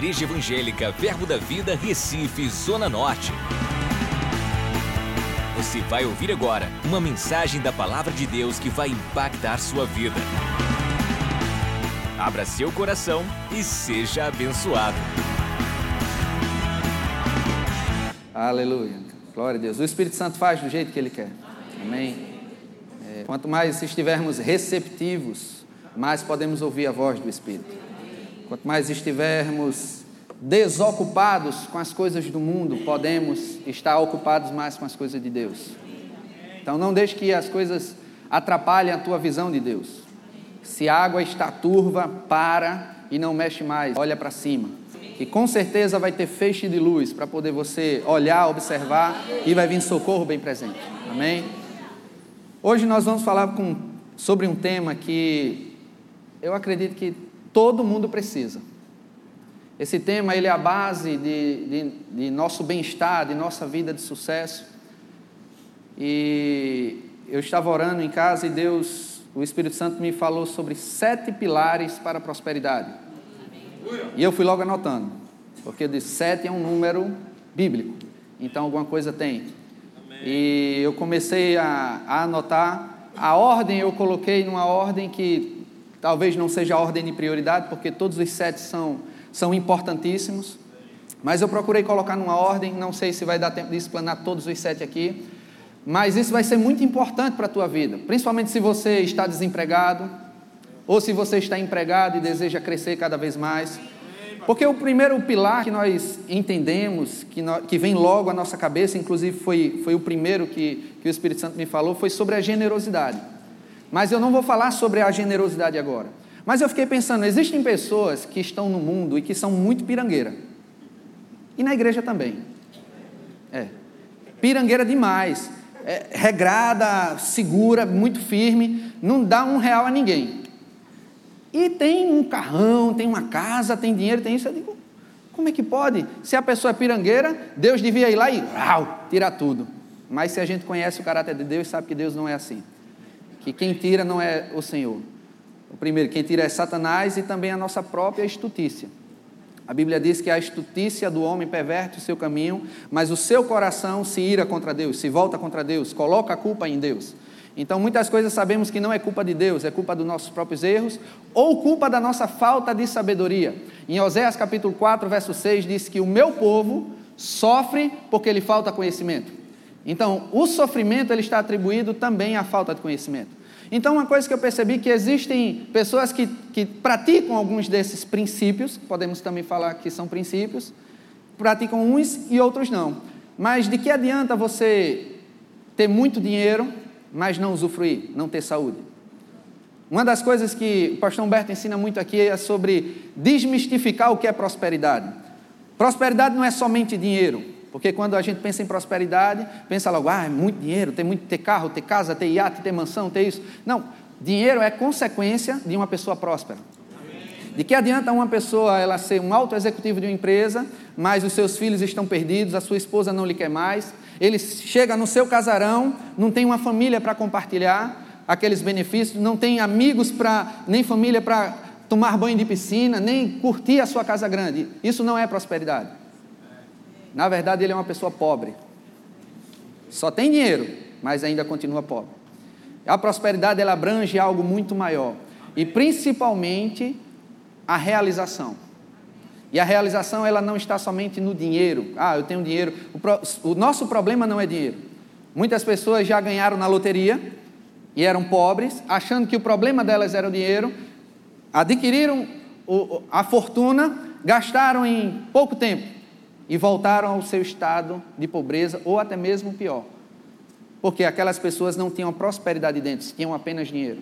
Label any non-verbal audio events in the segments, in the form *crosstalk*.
Igreja Evangélica Verbo da Vida, Recife, Zona Norte. Você vai ouvir agora uma mensagem da Palavra de Deus que vai impactar sua vida. Abra seu coração e seja abençoado. Aleluia. Glória a Deus. O Espírito Santo faz do jeito que Ele quer. Amém. É, quanto mais estivermos receptivos, mais podemos ouvir a voz do Espírito. Quanto mais estivermos desocupados com as coisas do mundo, podemos estar ocupados mais com as coisas de Deus. Então não deixe que as coisas atrapalhem a tua visão de Deus. Se a água está turva, para e não mexe mais, olha para cima. E com certeza vai ter feixe de luz para poder você olhar, observar e vai vir socorro bem presente. Amém? Hoje nós vamos falar com, sobre um tema que eu acredito que todo mundo precisa. Esse tema ele é a base de, de, de nosso bem-estar, de nossa vida de sucesso. E eu estava orando em casa e Deus, o Espírito Santo me falou sobre sete pilares para a prosperidade. E eu fui logo anotando, porque de sete é um número bíblico, então alguma coisa tem. E eu comecei a, a anotar. A ordem eu coloquei numa ordem que talvez não seja a ordem de prioridade, porque todos os sete são são importantíssimos, mas eu procurei colocar numa ordem, não sei se vai dar tempo de explanar todos os sete aqui, mas isso vai ser muito importante para a tua vida, principalmente se você está desempregado, ou se você está empregado e deseja crescer cada vez mais. Porque o primeiro pilar que nós entendemos, que, nós, que vem logo à nossa cabeça, inclusive foi, foi o primeiro que, que o Espírito Santo me falou, foi sobre a generosidade. Mas eu não vou falar sobre a generosidade agora. Mas eu fiquei pensando, existem pessoas que estão no mundo e que são muito pirangueira. E na igreja também. É. Pirangueira demais. É, regrada, segura, muito firme, não dá um real a ninguém. E tem um carrão, tem uma casa, tem dinheiro, tem isso. Eu digo, como é que pode? Se a pessoa é pirangueira, Deus devia ir lá e rau, tirar tudo. Mas se a gente conhece o caráter de Deus, sabe que Deus não é assim. Que quem tira não é o Senhor. O primeiro, quem tira é Satanás e também a nossa própria estutícia. A Bíblia diz que a estutícia do homem perverte o seu caminho, mas o seu coração se ira contra Deus, se volta contra Deus, coloca a culpa em Deus. Então, muitas coisas sabemos que não é culpa de Deus, é culpa dos nossos próprios erros ou culpa da nossa falta de sabedoria. Em Oséias capítulo 4, verso 6, diz que o meu povo sofre porque lhe falta conhecimento. Então, o sofrimento ele está atribuído também à falta de conhecimento. Então, uma coisa que eu percebi que existem pessoas que, que praticam alguns desses princípios, podemos também falar que são princípios, praticam uns e outros não. Mas de que adianta você ter muito dinheiro, mas não usufruir, não ter saúde? Uma das coisas que o pastor Humberto ensina muito aqui é sobre desmistificar o que é prosperidade. Prosperidade não é somente dinheiro, porque quando a gente pensa em prosperidade, pensa logo, ah, é muito dinheiro, ter muito ter carro, ter casa, ter iate, ter mansão, ter isso. Não, dinheiro é consequência de uma pessoa próspera. De que adianta uma pessoa ela ser um alto executivo de uma empresa, mas os seus filhos estão perdidos, a sua esposa não lhe quer mais, ele chega no seu casarão, não tem uma família para compartilhar aqueles benefícios, não tem amigos para nem família para tomar banho de piscina, nem curtir a sua casa grande. Isso não é prosperidade. Na verdade, ele é uma pessoa pobre. Só tem dinheiro, mas ainda continua pobre. A prosperidade ela abrange algo muito maior e principalmente a realização. E a realização ela não está somente no dinheiro. Ah, eu tenho dinheiro. O, pro, o nosso problema não é dinheiro. Muitas pessoas já ganharam na loteria e eram pobres, achando que o problema delas era o dinheiro, adquiriram a fortuna, gastaram em pouco tempo e voltaram ao seu estado de pobreza ou até mesmo pior. Porque aquelas pessoas não tinham prosperidade dentro, tinham apenas dinheiro.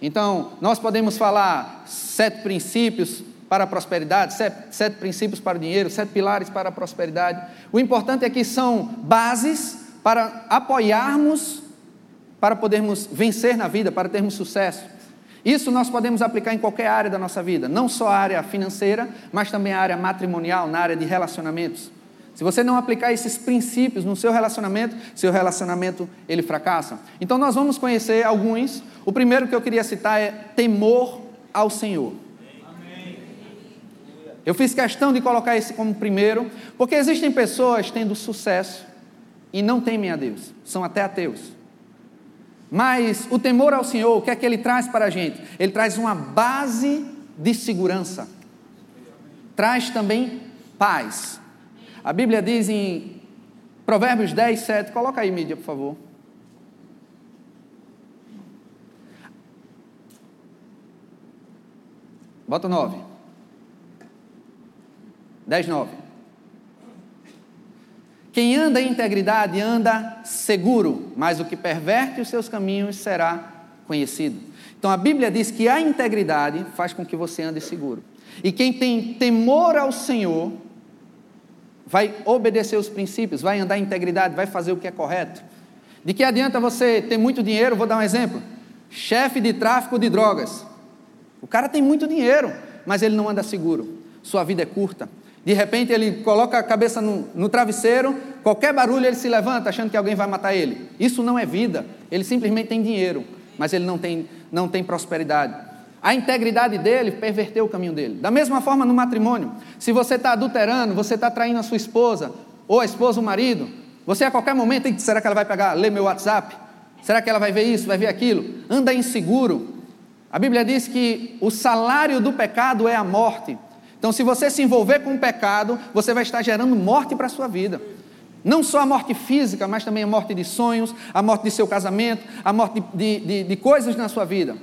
Então, nós podemos falar sete princípios para a prosperidade, sete, sete, princípios para o dinheiro, sete pilares para a prosperidade. O importante é que são bases para apoiarmos, para podermos vencer na vida, para termos sucesso. Isso nós podemos aplicar em qualquer área da nossa vida, não só a área financeira, mas também a área matrimonial, na área de relacionamentos. Se você não aplicar esses princípios no seu relacionamento, seu relacionamento ele fracassa. Então nós vamos conhecer alguns. O primeiro que eu queria citar é temor ao Senhor. Eu fiz questão de colocar esse como primeiro, porque existem pessoas tendo sucesso e não temem a Deus, são até ateus. Mas o temor ao Senhor, o que é que ele traz para a gente? Ele traz uma base de segurança, traz também paz. A Bíblia diz em Provérbios 10, 7, coloca aí, mídia, por favor. Bota 9. 10, 9. Quem anda em integridade anda seguro, mas o que perverte os seus caminhos será conhecido. Então a Bíblia diz que a integridade faz com que você ande seguro. E quem tem temor ao Senhor vai obedecer os princípios, vai andar em integridade, vai fazer o que é correto. De que adianta você ter muito dinheiro? Vou dar um exemplo. Chefe de tráfico de drogas. O cara tem muito dinheiro, mas ele não anda seguro. Sua vida é curta. De repente ele coloca a cabeça no, no, travesseiro, qualquer barulho ele se levanta achando que alguém vai matar ele. Isso não é vida. Ele simplesmente tem dinheiro, mas ele não tem, não tem prosperidade. A integridade dele perverteu o caminho dele. Da mesma forma no matrimônio. Se você está adulterando, você está traindo a sua esposa, ou a esposa o marido, você a qualquer momento, será que ela vai pegar, ler meu WhatsApp? Será que ela vai ver isso, vai ver aquilo? Anda inseguro, a Bíblia diz que o salário do pecado é a morte. Então, se você se envolver com o pecado, você vai estar gerando morte para a sua vida. Não só a morte física, mas também a morte de sonhos, a morte de seu casamento, a morte de, de, de coisas na sua vida.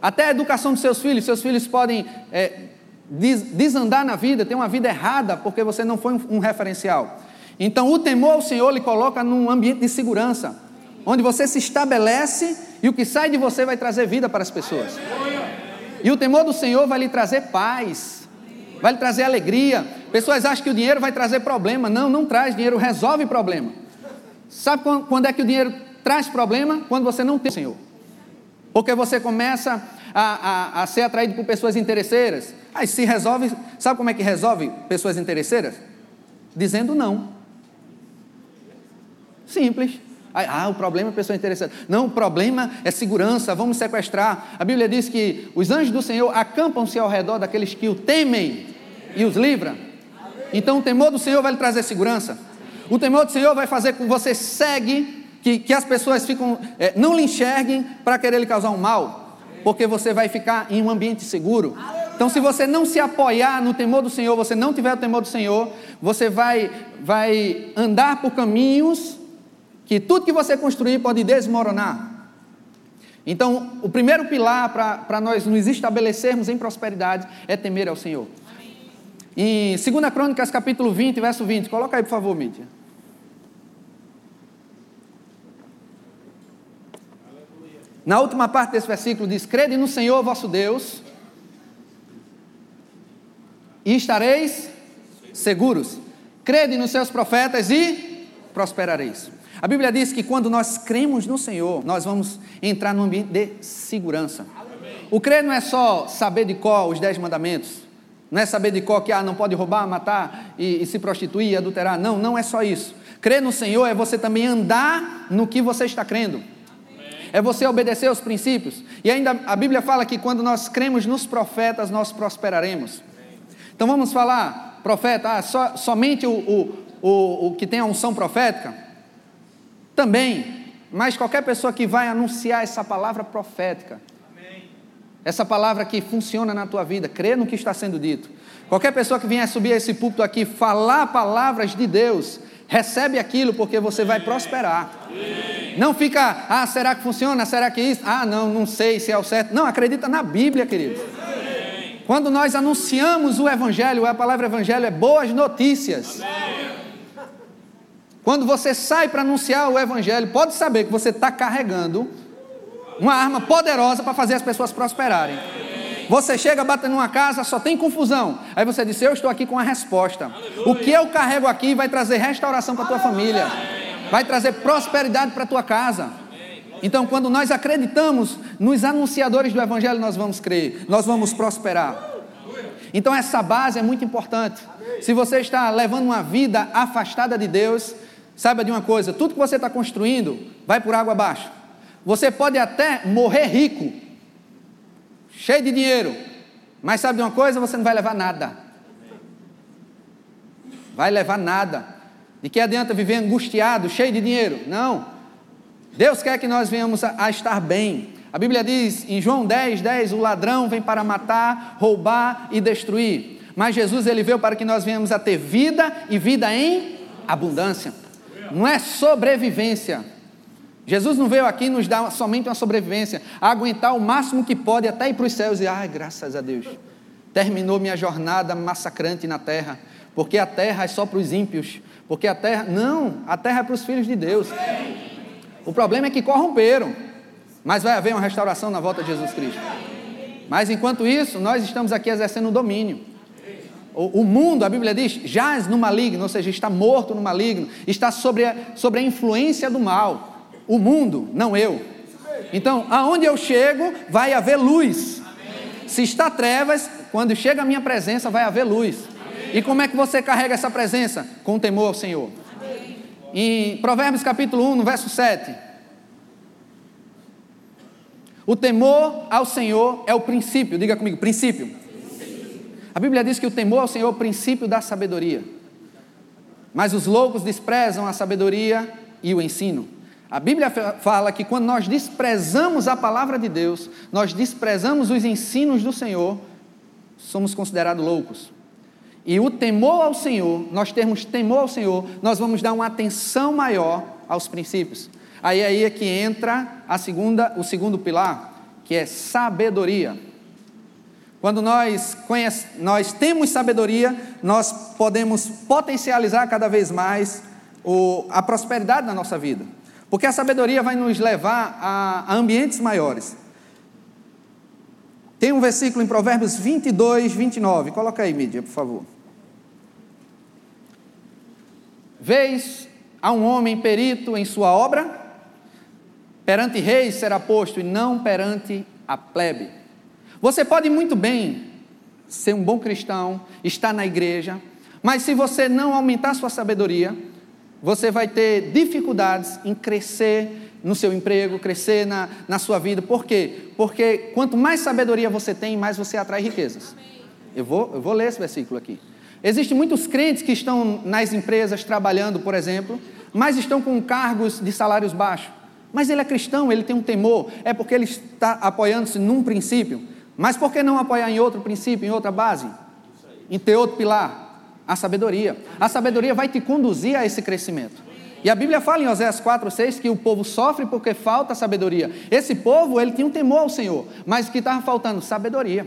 Até a educação dos seus filhos. Seus filhos podem é, desandar na vida, ter uma vida errada, porque você não foi um, um referencial. Então, o temor ao Senhor lhe coloca num ambiente de segurança onde você se estabelece e o que sai de você vai trazer vida para as pessoas. E o temor do Senhor vai lhe trazer paz, vai lhe trazer alegria. Pessoas acham que o dinheiro vai trazer problema. Não, não traz. Dinheiro resolve problema. Sabe quando é que o dinheiro traz problema? Quando você não tem o Senhor. Porque você começa a, a, a ser atraído por pessoas interesseiras. Aí se resolve, sabe como é que resolve pessoas interesseiras? Dizendo não. Simples. Ah, o problema é pessoa interessante. Não, o problema é segurança, vamos sequestrar. A Bíblia diz que os anjos do Senhor acampam-se ao redor daqueles que o temem e os livra. Então o temor do Senhor vai lhe trazer segurança. O temor do Senhor vai fazer com que você segue, que, que as pessoas ficam, é, não lhe enxerguem para querer lhe causar um mal, porque você vai ficar em um ambiente seguro. Então, se você não se apoiar no temor do Senhor, você não tiver o temor do Senhor, você vai, vai andar por caminhos que tudo que você construir pode desmoronar. Então, o primeiro pilar para nós nos estabelecermos em prosperidade é temer ao Senhor. Em 2 Crônicas, capítulo 20, verso 20, coloca aí, por favor, Mídia. Na última parte desse versículo diz: Crede no Senhor vosso Deus, e estareis seguros. Crede nos seus profetas e prosperareis. A Bíblia diz que quando nós cremos no Senhor, nós vamos entrar num ambiente de segurança. O crer não é só saber de qual os dez mandamentos, não é saber de qual que ah, não pode roubar, matar e, e se prostituir, adulterar. Não, não é só isso. Crer no Senhor é você também andar no que você está crendo. É você obedecer os princípios. E ainda a Bíblia fala que quando nós cremos nos profetas, nós prosperaremos. Então vamos falar, profeta, ah, so, somente o, o, o, o que tem a unção profética? Também, mas qualquer pessoa que vai anunciar essa palavra profética, essa palavra que funciona na tua vida, crê no que está sendo dito. Qualquer pessoa que vier subir a esse púlpito aqui, falar palavras de Deus, recebe aquilo porque você vai prosperar. Não fica, ah, será que funciona? Será que isso? Ah, não, não sei se é o certo. Não, acredita na Bíblia, querido. Quando nós anunciamos o Evangelho, a palavra Evangelho é boas notícias. Quando você sai para anunciar o Evangelho, pode saber que você está carregando uma arma poderosa para fazer as pessoas prosperarem. Você chega, bate numa casa, só tem confusão. Aí você diz: Eu estou aqui com a resposta. O que eu carrego aqui vai trazer restauração para tua família, vai trazer prosperidade para tua casa. Então, quando nós acreditamos nos anunciadores do Evangelho, nós vamos crer, nós vamos prosperar. Então, essa base é muito importante. Se você está levando uma vida afastada de Deus, Saiba de uma coisa: tudo que você está construindo vai por água abaixo. Você pode até morrer rico, cheio de dinheiro, mas sabe de uma coisa? Você não vai levar nada. vai levar nada. De que adianta viver angustiado, cheio de dinheiro? Não. Deus quer que nós venhamos a, a estar bem. A Bíblia diz em João 10, 10: o ladrão vem para matar, roubar e destruir. Mas Jesus ele veio para que nós venhamos a ter vida e vida em abundância. Não é sobrevivência. Jesus não veio aqui nos dar somente uma sobrevivência, aguentar o máximo que pode até ir para os céus e, ai, graças a Deus, terminou minha jornada massacrante na terra, porque a terra é só para os ímpios, porque a terra, não, a terra é para os filhos de Deus. O problema é que corromperam, mas vai haver uma restauração na volta de Jesus Cristo. Mas enquanto isso, nós estamos aqui exercendo o domínio. O, o mundo, a Bíblia diz, jaz no maligno, ou seja, está morto no maligno, está sobre a, sobre a influência do mal. O mundo, não eu. Então, aonde eu chego, vai haver luz. Se está trevas, quando chega a minha presença, vai haver luz. E como é que você carrega essa presença? Com temor ao Senhor. Em Provérbios capítulo 1, no verso 7. O temor ao Senhor é o princípio, diga comigo, princípio. A Bíblia diz que o temor ao Senhor é o princípio da sabedoria. Mas os loucos desprezam a sabedoria e o ensino. A Bíblia fala que quando nós desprezamos a palavra de Deus, nós desprezamos os ensinos do Senhor, somos considerados loucos. E o temor ao Senhor, nós termos temor ao Senhor, nós vamos dar uma atenção maior aos princípios. Aí, aí é que entra a segunda, o segundo pilar, que é sabedoria. Quando nós, conhece, nós temos sabedoria, nós podemos potencializar cada vez mais o, a prosperidade da nossa vida. Porque a sabedoria vai nos levar a, ambientes maiores. Tem um versículo em Provérbios 22, 29. Coloca aí, mídia, por favor. Vês a um homem perito em sua obra? Perante reis será posto e não perante a plebe. Você pode muito bem ser um bom cristão, estar na igreja, mas se você não aumentar sua sabedoria, você vai ter dificuldades em crescer no seu emprego, crescer na, na sua vida. Por quê? Porque quanto mais sabedoria você tem, mais você atrai riquezas. Eu vou, eu vou ler esse versículo aqui. Existem muitos crentes que estão nas empresas trabalhando, por exemplo, mas estão com cargos de salários baixos. Mas ele é cristão, ele tem um temor, é porque ele está apoiando-se num princípio. Mas por que não apoiar em outro princípio, em outra base? Em ter outro pilar? A sabedoria. A sabedoria vai te conduzir a esse crescimento. E a Bíblia fala em Oséias 4, 6 que o povo sofre porque falta sabedoria. Esse povo, ele tinha um temor ao Senhor, mas que estava faltando? Sabedoria.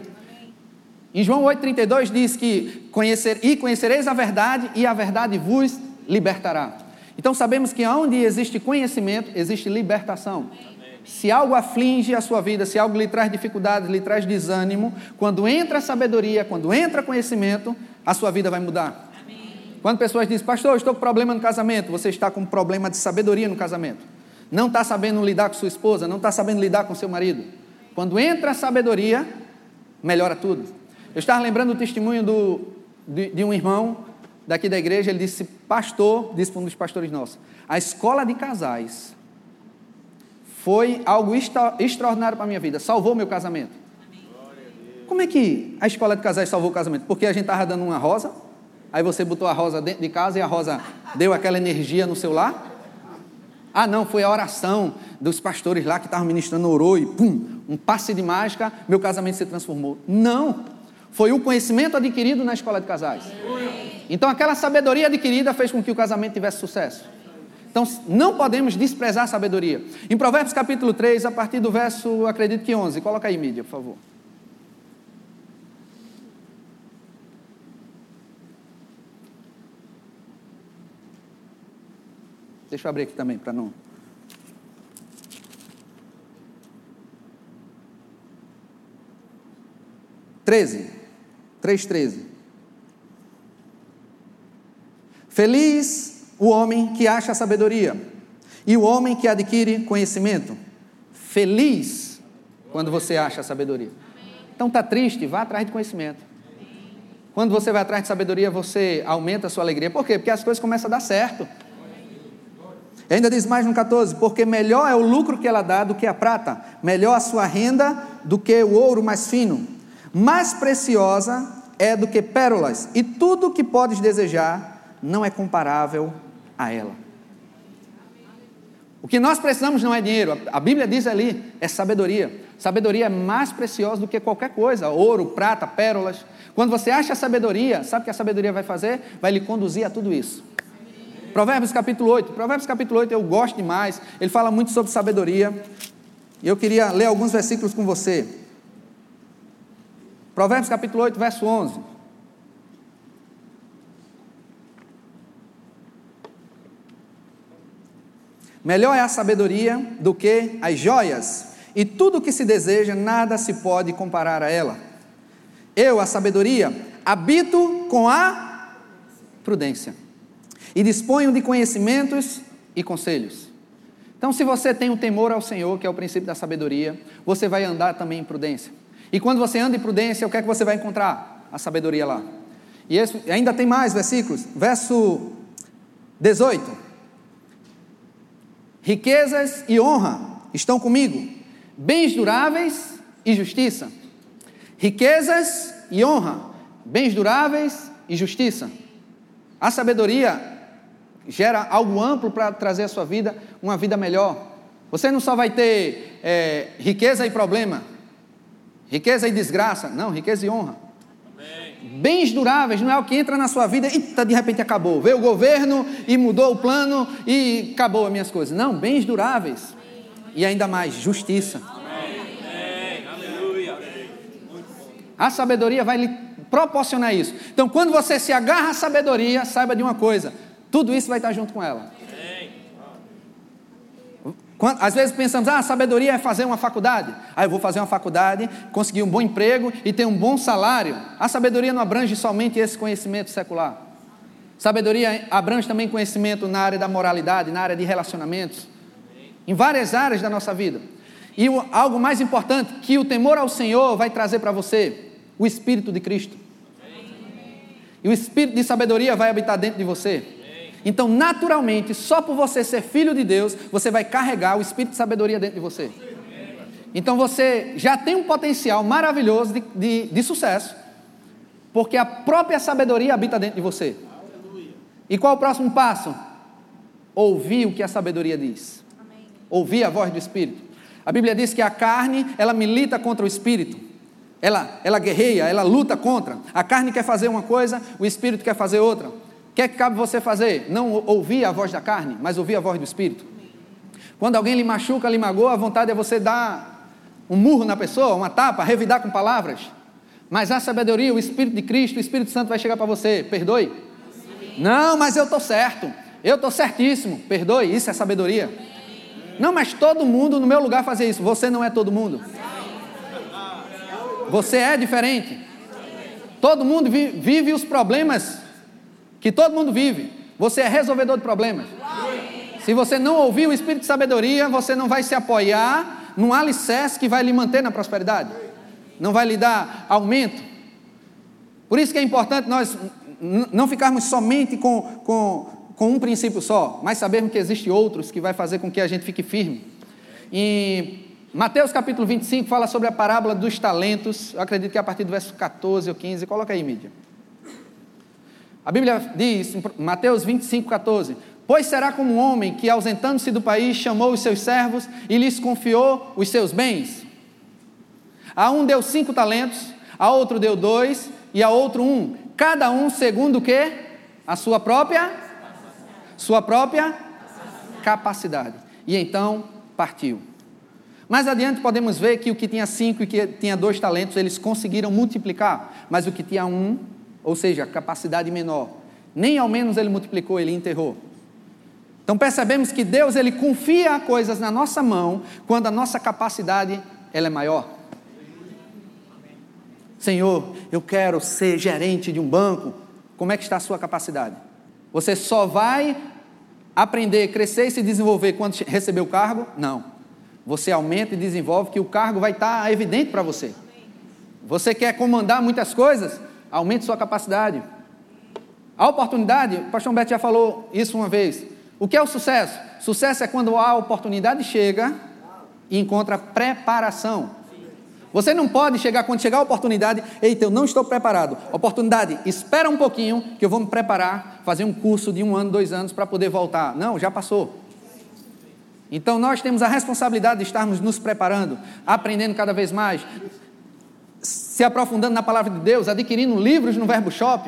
Em João 8,32 diz que conhecer, e conhecereis a verdade, e a verdade vos libertará. Então sabemos que onde existe conhecimento, existe libertação. Se algo aflige a sua vida, se algo lhe traz dificuldades, lhe traz desânimo, quando entra sabedoria, quando entra conhecimento, a sua vida vai mudar. Quando pessoas dizem, pastor, estou com problema no casamento, você está com problema de sabedoria no casamento. Não está sabendo lidar com sua esposa, não está sabendo lidar com seu marido. Quando entra a sabedoria, melhora tudo. Eu estava lembrando o testemunho do, de, de um irmão daqui da igreja, ele disse, pastor, disse para um dos pastores nossos, a escola de casais foi algo extra, extraordinário para a minha vida, salvou meu casamento. Como é que a escola de casais salvou o casamento? Porque a gente estava dando uma rosa, aí você botou a rosa dentro de casa e a rosa deu aquela energia no seu lar? Ah, não, foi a oração dos pastores lá que estavam ministrando, orou e pum, um passe de mágica, meu casamento se transformou. Não! Foi o conhecimento adquirido na escola de casais. Então, aquela sabedoria adquirida fez com que o casamento tivesse sucesso. Então, não podemos desprezar a sabedoria. Em Provérbios capítulo 3, a partir do verso, acredito que 11, coloca aí, mídia, por favor. Deixa eu abrir aqui também, para não. 13. 3,13. Feliz o homem que acha sabedoria e o homem que adquire conhecimento. Feliz quando você acha sabedoria. Então está triste, vá atrás de conhecimento. Quando você vai atrás de sabedoria, você aumenta a sua alegria. Por quê? Porque as coisas começam a dar certo. E ainda diz mais no 14: porque melhor é o lucro que ela dá do que a prata, melhor a sua renda do que o ouro mais fino. Mais preciosa é do que pérolas, e tudo o que podes desejar não é comparável a ela. O que nós precisamos não é dinheiro, a Bíblia diz ali, é sabedoria. Sabedoria é mais preciosa do que qualquer coisa, ouro, prata, pérolas. Quando você acha a sabedoria, sabe o que a sabedoria vai fazer? Vai lhe conduzir a tudo isso. Provérbios capítulo 8. Provérbios capítulo 8 eu gosto demais. Ele fala muito sobre sabedoria. E eu queria ler alguns versículos com você. Provérbios capítulo 8, verso 11. Melhor é a sabedoria do que as joias, e tudo o que se deseja, nada se pode comparar a ela. Eu, a sabedoria, habito com a prudência, e disponho de conhecimentos e conselhos. Então, se você tem um temor ao Senhor, que é o princípio da sabedoria, você vai andar também em prudência. E quando você anda em prudência, o que é que você vai encontrar? A sabedoria lá. E esse, ainda tem mais versículos. Verso 18. Riquezas e honra estão comigo, bens duráveis e justiça. Riquezas e honra, bens duráveis e justiça. A sabedoria gera algo amplo para trazer à sua vida uma vida melhor. Você não só vai ter é, riqueza e problema, riqueza e desgraça, não, riqueza e honra. Bens duráveis não é o que entra na sua vida e de repente acabou. Veio o governo e mudou o plano e acabou as minhas coisas. Não, bens duráveis. E ainda mais, justiça. A sabedoria vai lhe proporcionar isso. Então, quando você se agarra à sabedoria, saiba de uma coisa: tudo isso vai estar junto com ela. Quando, às vezes pensamos, ah, sabedoria é fazer uma faculdade. Ah, eu vou fazer uma faculdade, conseguir um bom emprego e ter um bom salário. A sabedoria não abrange somente esse conhecimento secular. Sabedoria abrange também conhecimento na área da moralidade, na área de relacionamentos, em várias áreas da nossa vida. E o, algo mais importante, que o temor ao Senhor vai trazer para você, o Espírito de Cristo. E o Espírito de sabedoria vai habitar dentro de você. Então, naturalmente, só por você ser filho de Deus, você vai carregar o espírito de sabedoria dentro de você. Então, você já tem um potencial maravilhoso de, de, de sucesso, porque a própria sabedoria habita dentro de você. E qual o próximo passo? Ouvir o que a sabedoria diz. Ouvir a voz do Espírito. A Bíblia diz que a carne, ela milita contra o Espírito. Ela, ela guerreia, ela luta contra. A carne quer fazer uma coisa, o Espírito quer fazer outra que é que cabe você fazer? Não ouvir a voz da carne, mas ouvir a voz do Espírito. Quando alguém lhe machuca, lhe magoa, a vontade é você dar um murro na pessoa, uma tapa, revidar com palavras. Mas a sabedoria, o Espírito de Cristo, o Espírito Santo vai chegar para você, perdoe. Não, mas eu estou certo, eu estou certíssimo, perdoe, isso é sabedoria. Não, mas todo mundo no meu lugar fazia isso, você não é todo mundo. Você é diferente. Todo mundo vive os problemas que todo mundo vive. Você é resolvedor de problemas. Se você não ouvir o espírito de sabedoria, você não vai se apoiar num alicerce que vai lhe manter na prosperidade, não vai lhe dar aumento. Por isso que é importante nós não ficarmos somente com, com, com um princípio só, mas sabermos que existem outros que vai fazer com que a gente fique firme. E Mateus capítulo 25 fala sobre a parábola dos talentos, eu acredito que é a partir do verso 14 ou 15, coloca aí, mídia. A Bíblia diz, em Mateus 25, 14: Pois será como um homem que, ausentando-se do país, chamou os seus servos e lhes confiou os seus bens. A um deu cinco talentos, a outro deu dois e a outro um, cada um segundo o que? A sua própria, sua própria capacidade. E então partiu. Mais adiante podemos ver que o que tinha cinco e que tinha dois talentos, eles conseguiram multiplicar, mas o que tinha um ou seja, capacidade menor. Nem ao menos ele multiplicou, ele enterrou. Então percebemos que Deus ele confia coisas na nossa mão quando a nossa capacidade ela é maior. Senhor, eu quero ser gerente de um banco. Como é que está a sua capacidade? Você só vai aprender, crescer e se desenvolver quando receber o cargo? Não. Você aumenta e desenvolve que o cargo vai estar evidente para você. Você quer comandar muitas coisas? Aumente sua capacidade. A oportunidade, o pastor Humberto já falou isso uma vez. O que é o sucesso? Sucesso é quando a oportunidade chega e encontra preparação. Você não pode chegar, quando chegar a oportunidade, eita, eu não estou preparado. Oportunidade, espera um pouquinho que eu vou me preparar, fazer um curso de um ano, dois anos para poder voltar. Não, já passou. Então nós temos a responsabilidade de estarmos nos preparando, aprendendo cada vez mais, se aprofundando na palavra de Deus, adquirindo livros no Verbo Shop.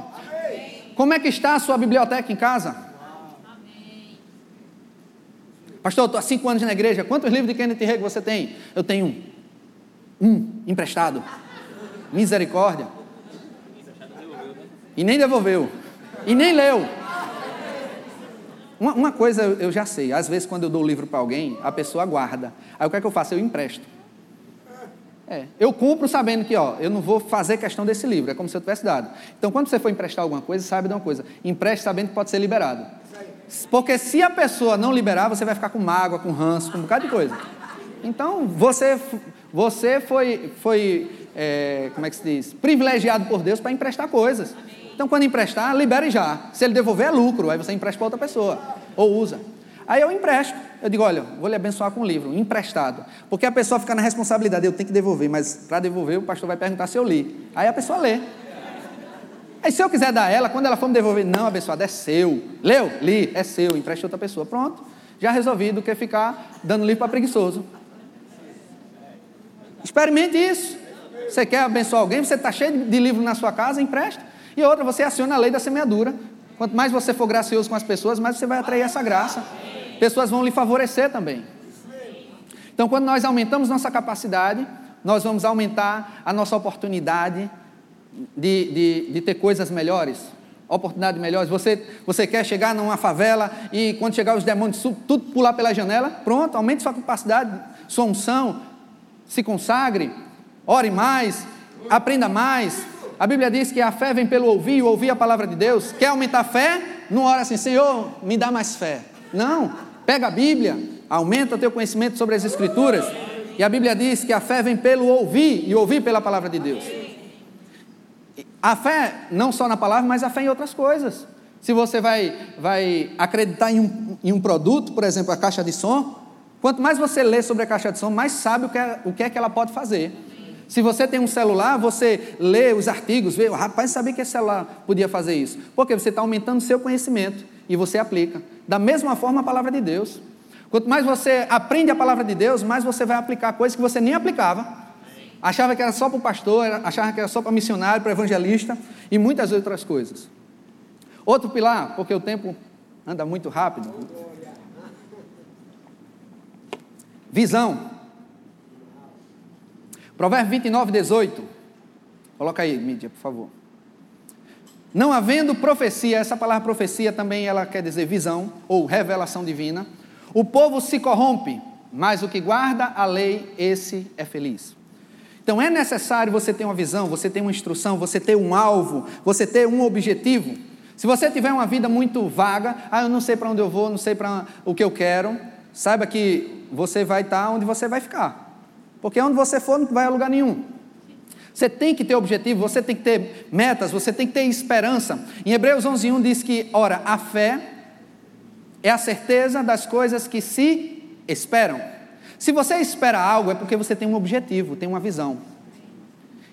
Como é que está a sua biblioteca em casa? Pastor, eu estou há cinco anos na igreja. Quantos livros de Kenneth Hagin você tem? Eu tenho um. Um, emprestado. Misericórdia. E nem devolveu. E nem leu. Uma, uma, coisa eu já sei, às vezes quando eu dou o livro para alguém, a pessoa guarda. Aí o que é que eu faço? Eu empresto. É, eu compro sabendo que ó, eu não vou fazer questão desse livro, é como se eu tivesse dado. Então, quando você for emprestar alguma coisa, sabe de uma coisa: empreste sabendo que pode ser liberado. Porque se a pessoa não liberar, você vai ficar com mágoa, com ranço, com um bocado de coisa. Então, você, você foi, foi é, como é que se diz? Privilegiado por Deus para emprestar coisas. Então, quando emprestar, libere já. Se ele devolver, é lucro. Aí você empresta para outra pessoa. Ou usa. Aí eu empresto. Eu digo, olha, vou lhe abençoar com um livro, emprestado. Porque a pessoa fica na responsabilidade, eu tenho que devolver, mas para devolver o pastor vai perguntar se eu li. Aí a pessoa lê. Aí se eu quiser dar ela, quando ela for me devolver, não, abençoado, é seu. Leu? Li, é seu, empreste outra pessoa. Pronto. Já resolvi do que ficar dando livro para preguiçoso. Experimente isso. Você quer abençoar alguém, você está cheio de livro na sua casa, empresta. E outra, você aciona a lei da semeadura. Quanto mais você for gracioso com as pessoas, mais você vai atrair essa graça. Pessoas vão lhe favorecer também. Então, quando nós aumentamos nossa capacidade, nós vamos aumentar a nossa oportunidade de, de, de ter coisas melhores, oportunidades melhores. Você, você quer chegar numa favela e quando chegar os demônios, tudo pular pela janela, pronto, aumente sua capacidade, sua unção, se consagre, ore mais, aprenda mais, a Bíblia diz que a fé vem pelo ouvir ouvir a palavra de Deus. Quer aumentar a fé? Não ora assim, Senhor, me dá mais fé. Não. Pega a Bíblia, aumenta teu conhecimento sobre as Escrituras. E a Bíblia diz que a fé vem pelo ouvir e ouvir pela palavra de Deus. A fé, não só na palavra, mas a fé em outras coisas. Se você vai, vai acreditar em um, em um produto, por exemplo, a caixa de som, quanto mais você lê sobre a caixa de som, mais sabe o que é, o que, é que ela pode fazer. Se você tem um celular, você lê os artigos, vê, rapaz, sabia que esse celular podia fazer isso. Porque você está aumentando seu conhecimento e você aplica. Da mesma forma a palavra de Deus. Quanto mais você aprende a palavra de Deus, mais você vai aplicar coisas que você nem aplicava. Achava que era só para o pastor, achava que era só para missionário, para evangelista e muitas outras coisas. Outro pilar, porque o tempo anda muito rápido. Visão. Provérbio 29, 18. Coloca aí, mídia, por favor. Não havendo profecia, essa palavra profecia também ela quer dizer visão ou revelação divina. O povo se corrompe, mas o que guarda a lei, esse é feliz. Então é necessário você ter uma visão, você ter uma instrução, você ter um alvo, você ter um objetivo. Se você tiver uma vida muito vaga, ah, eu não sei para onde eu vou, não sei para o que eu quero, saiba que você vai estar onde você vai ficar. Porque onde você for, não vai a lugar nenhum. Você tem que ter objetivo, você tem que ter metas, você tem que ter esperança. Em Hebreus 11:1 diz que, ora, a fé é a certeza das coisas que se esperam. Se você espera algo, é porque você tem um objetivo, tem uma visão.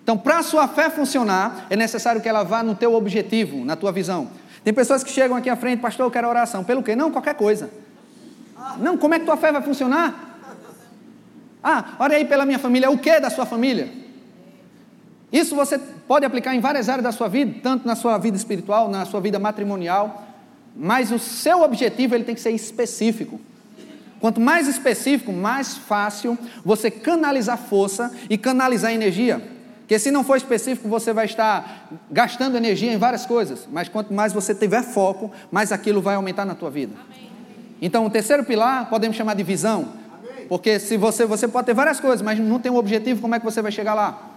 Então, para a sua fé funcionar, é necessário que ela vá no teu objetivo, na tua visão. Tem pessoas que chegam aqui à frente, pastor, eu quero oração. Pelo quê? Não, qualquer coisa. Não, como é que tua fé vai funcionar? Ah, ore aí pela minha família. O que da sua família? Isso você pode aplicar em várias áreas da sua vida, tanto na sua vida espiritual, na sua vida matrimonial, mas o seu objetivo ele tem que ser específico. Quanto mais específico, mais fácil você canalizar força e canalizar energia. Porque se não for específico, você vai estar gastando energia em várias coisas. Mas quanto mais você tiver foco, mais aquilo vai aumentar na tua vida. Então, o terceiro pilar podemos chamar de visão. Porque se você, você pode ter várias coisas, mas não tem um objetivo, como é que você vai chegar lá?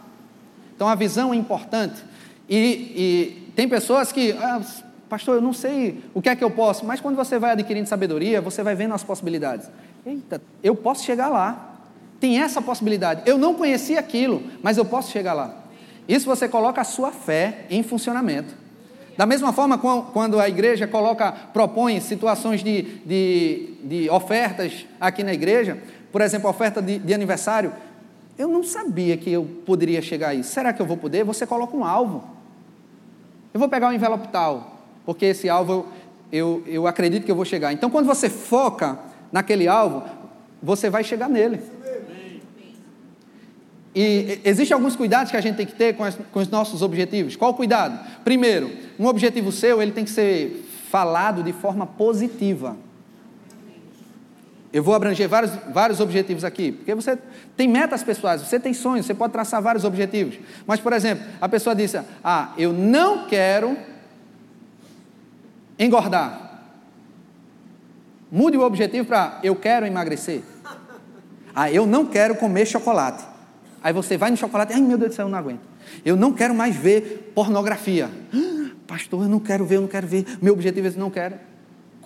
Então a visão é importante. E, e tem pessoas que, ah, pastor, eu não sei o que é que eu posso, mas quando você vai adquirindo sabedoria, você vai vendo as possibilidades. Eita, eu posso chegar lá. Tem essa possibilidade. Eu não conhecia aquilo, mas eu posso chegar lá. Isso você coloca a sua fé em funcionamento. Da mesma forma, quando a igreja coloca, propõe situações de, de, de ofertas aqui na igreja, por exemplo, a oferta de, de aniversário, eu não sabia que eu poderia chegar a isso. Será que eu vou poder? Você coloca um alvo. Eu vou pegar o envelope tal, porque esse alvo eu, eu, eu acredito que eu vou chegar. Então, quando você foca naquele alvo, você vai chegar nele. E existem alguns cuidados que a gente tem que ter com, as, com, os nossos objetivos. Qual cuidado? Primeiro, um objetivo seu ele tem que ser falado de forma positiva. Eu vou abranger vários, vários objetivos aqui, porque você tem metas pessoais, você tem sonhos, você pode traçar vários objetivos. Mas, por exemplo, a pessoa disse: Ah, eu não quero engordar. Mude o objetivo para eu quero emagrecer. Ah, eu não quero comer chocolate. Aí você vai no chocolate, ai meu Deus do céu, eu não aguento. Eu não quero mais ver pornografia. Ah, pastor, eu não quero ver, eu não quero ver. Meu objetivo é não quero.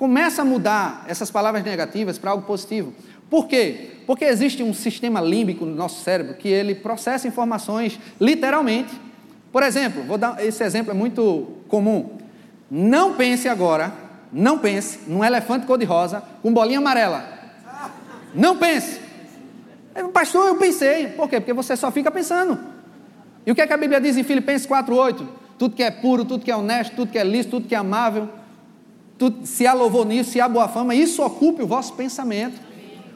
Começa a mudar essas palavras negativas para algo positivo. Por quê? Porque existe um sistema límbico no nosso cérebro que ele processa informações literalmente. Por exemplo, vou dar esse exemplo é muito comum. Não pense agora, não pense num elefante cor-de-rosa com bolinha amarela. Não pense. Pastor, eu pensei. Por quê? Porque você só fica pensando. E o que, é que a Bíblia diz em Filipenses 4,8? Tudo que é puro, tudo que é honesto, tudo que é lícito, tudo que é amável, se há louvor nisso, se há boa fama, isso ocupe o vosso pensamento.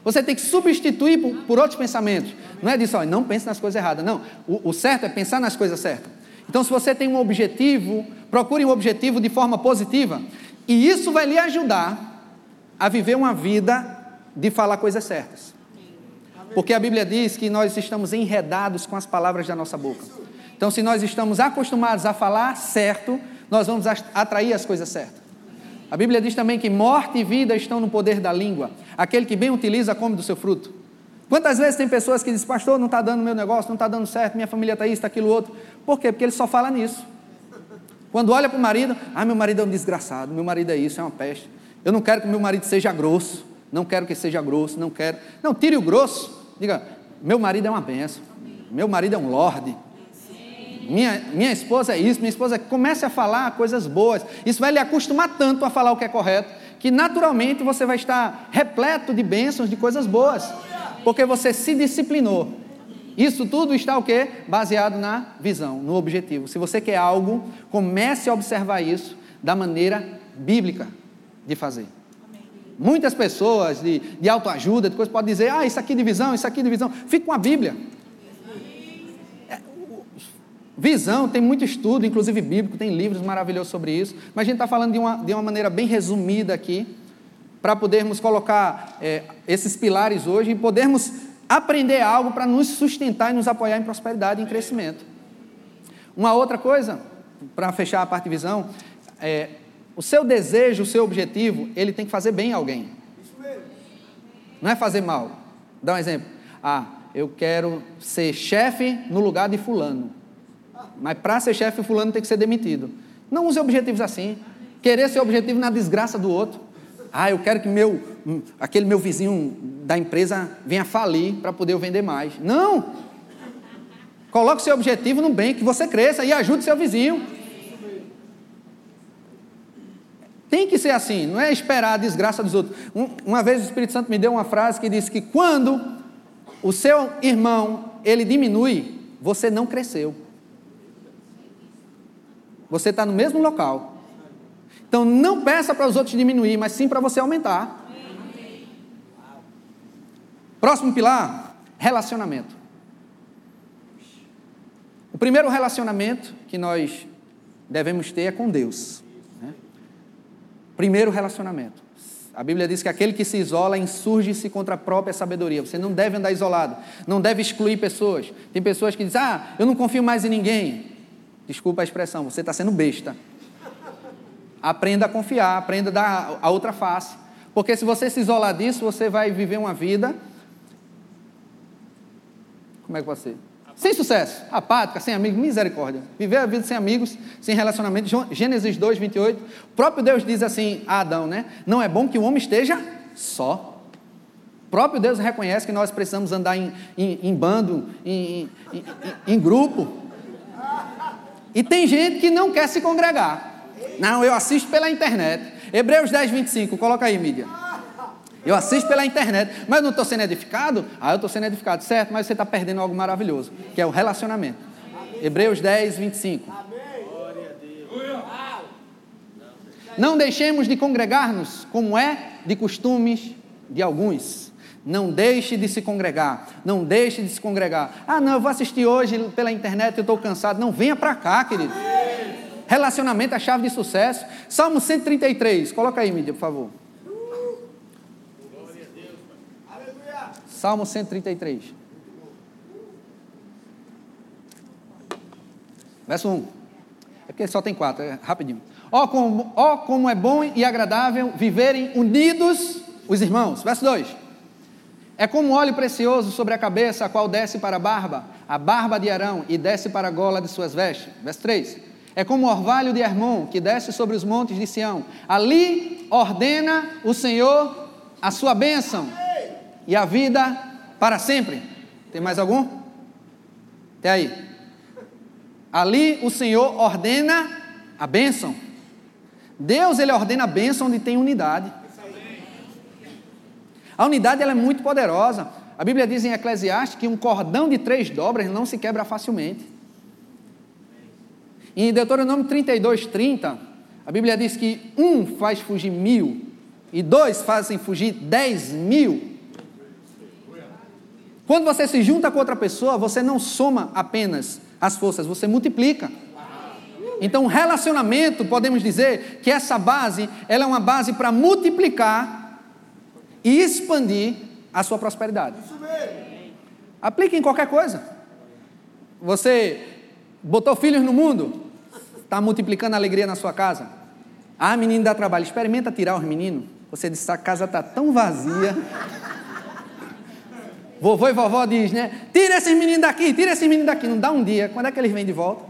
Você tem que substituir por, por outros pensamentos. Não é disso, não pense nas coisas erradas. Não, o, o certo é pensar nas coisas certas. Então, se você tem um objetivo, procure um objetivo de forma positiva. E isso vai lhe ajudar a viver uma vida de falar coisas certas. Porque a Bíblia diz que nós estamos enredados com as palavras da nossa boca. Então, se nós estamos acostumados a falar certo, nós vamos atrair as coisas certas. A Bíblia diz também que morte e vida estão no poder da língua. Aquele que bem utiliza, come do seu fruto. Quantas vezes tem pessoas que dizem, pastor, não está dando meu negócio, não está dando certo, minha família está isso, está aquilo outro. Por quê? Porque ele só fala nisso. Quando olha para o marido, ah, meu marido é um desgraçado, meu marido é isso, é uma peste. Eu não quero que meu marido seja grosso, não quero que seja grosso, não quero. Não, tire o grosso, diga, meu marido é uma benção, meu marido é um lorde. Minha, minha esposa é isso, minha esposa é... comece a falar coisas boas. Isso vai lhe acostumar tanto a falar o que é correto, que naturalmente você vai estar repleto de bênçãos, de coisas boas, porque você se disciplinou. Isso tudo está o quê? Baseado na visão, no objetivo. Se você quer algo, comece a observar isso da maneira bíblica de fazer. Muitas pessoas de, de autoajuda, de coisas, podem dizer, ah, isso aqui de visão, isso aqui de visão. Fique com a Bíblia. Visão, tem muito estudo, inclusive bíblico, tem livros maravilhosos sobre isso, mas a gente está falando de uma, de uma maneira bem resumida aqui, para podermos colocar é, esses pilares hoje e podermos aprender algo para nos sustentar e nos apoiar em prosperidade e em crescimento. Uma outra coisa, para fechar a parte de visão, é, o seu desejo, o seu objetivo, ele tem que fazer bem a alguém. Não é fazer mal. Dá um exemplo. Ah, eu quero ser chefe no lugar de fulano. Mas para ser chefe, fulano tem que ser demitido. Não use objetivos assim. Querer ser objetivo na desgraça do outro. Ah, eu quero que meu, aquele meu vizinho da empresa venha falir para poder eu vender mais. Não! Coloque seu objetivo no bem, que você cresça e ajude seu vizinho. Tem que ser assim, não é esperar a desgraça dos outros. uma vez o Espírito Santo me deu uma frase que disse que quando o seu irmão ele diminui, você não cresceu. Você está no mesmo local. Então não peça para os outros diminuir, mas sim para você aumentar. Próximo pilar: relacionamento. O primeiro relacionamento que nós devemos ter é com Deus. Né? Primeiro relacionamento. A Bíblia diz que aquele que se isola insurge-se contra a própria sabedoria. Você não deve andar isolado, não deve excluir pessoas. Tem pessoas que dizem: Ah, eu não confio mais em ninguém. Desculpa a expressão, você está sendo besta. Aprenda a confiar, aprenda a dar a outra face. Porque se você se isolar disso, você vai viver uma vida. Como é que pode ser? Sem sucesso, apática, sem amigos, misericórdia. Viver a vida sem amigos, sem relacionamento. Gênesis 2, 28. O próprio Deus diz assim a Adão, né? Não é bom que o homem esteja só. O próprio Deus reconhece que nós precisamos andar em, em, em bando, em, em grupo. E tem gente que não quer se congregar. Não, eu assisto pela internet. Hebreus 10, 25, coloca aí, mídia. Eu assisto pela internet, mas eu não estou sendo edificado? Ah, eu estou sendo edificado, certo, mas você está perdendo algo maravilhoso, que é o relacionamento. Hebreus 10, 25. Não deixemos de congregar-nos, como é de costumes de alguns. Não deixe de se congregar. Não deixe de se congregar. Ah, não, eu vou assistir hoje pela internet, eu estou cansado. Não, venha para cá, querido. Relacionamento é a chave de sucesso. Salmo 133. Coloca aí, mídia, por favor. Salmo 133. Verso 1. É porque só tem quatro, é rapidinho. Ó oh, como, oh, como é bom e agradável viverem unidos os irmãos. Verso 2. É como óleo precioso sobre a cabeça, a qual desce para a barba, a barba de Arão, e desce para a gola de suas vestes. Verso 3. É como o orvalho de Hermon, que desce sobre os montes de Sião. Ali ordena o Senhor a sua bênção e a vida para sempre. Tem mais algum? Até aí. Ali o Senhor ordena a bênção. Deus ele ordena a bênção onde tem unidade. A unidade ela é muito poderosa. A Bíblia diz em Eclesiastes que um cordão de três dobras não se quebra facilmente. Em Deuteronômio 32, 30, a Bíblia diz que um faz fugir mil e dois fazem fugir dez mil. Quando você se junta com outra pessoa, você não soma apenas as forças, você multiplica. Então, relacionamento, podemos dizer que essa base, ela é uma base para multiplicar e expandir a sua prosperidade. Aplique em qualquer coisa. Você botou filhos no mundo, está multiplicando a alegria na sua casa. Ah, menino dá trabalho, experimenta tirar os meninos. Você disse, a casa está tão vazia. *laughs* Vovô e vovó diz, né? Tira esses meninos daqui, tira esses meninos daqui. Não dá um dia. Quando é que eles vêm de volta?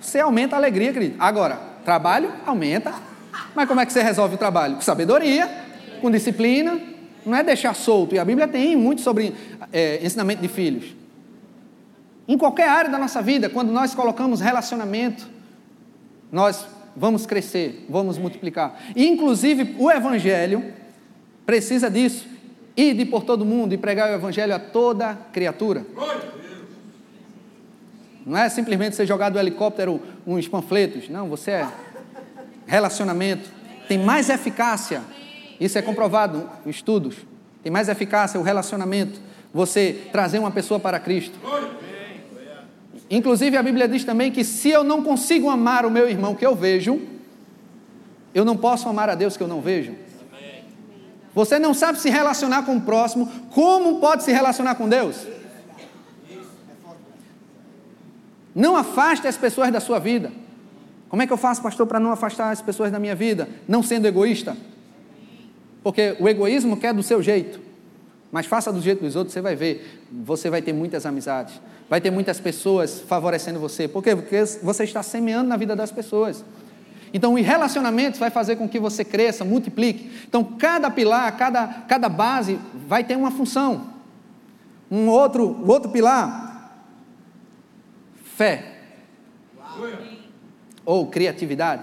Você aumenta a alegria, querido. Agora, trabalho aumenta. Mas como é que você resolve o trabalho? Com sabedoria, com disciplina. Não é deixar solto. E a Bíblia tem muito sobre é, ensinamento de filhos. Em qualquer área da nossa vida, quando nós colocamos relacionamento, nós vamos crescer, vamos multiplicar. E, inclusive, o Evangelho precisa disso. Ir por todo mundo e pregar o Evangelho a toda criatura. Não é simplesmente você jogar do helicóptero uns panfletos. Não, você é relacionamento. Tem mais eficácia. Isso é comprovado em estudos. Tem mais eficácia o relacionamento. Você trazer uma pessoa para Cristo. Inclusive a Bíblia diz também que se eu não consigo amar o meu irmão que eu vejo, eu não posso amar a Deus que eu não vejo. Você não sabe se relacionar com o próximo, como pode se relacionar com Deus? Não afaste as pessoas da sua vida. Como é que eu faço, pastor, para não afastar as pessoas da minha vida? Não sendo egoísta. Porque o egoísmo quer do seu jeito. Mas faça do jeito dos outros, você vai ver. Você vai ter muitas amizades. Vai ter muitas pessoas favorecendo você. Por quê? Porque você está semeando na vida das pessoas. Então, o relacionamento vai fazer com que você cresça, multiplique. Então, cada pilar, cada, cada base vai ter uma função. Um outro, outro pilar Fé. Ou criatividade.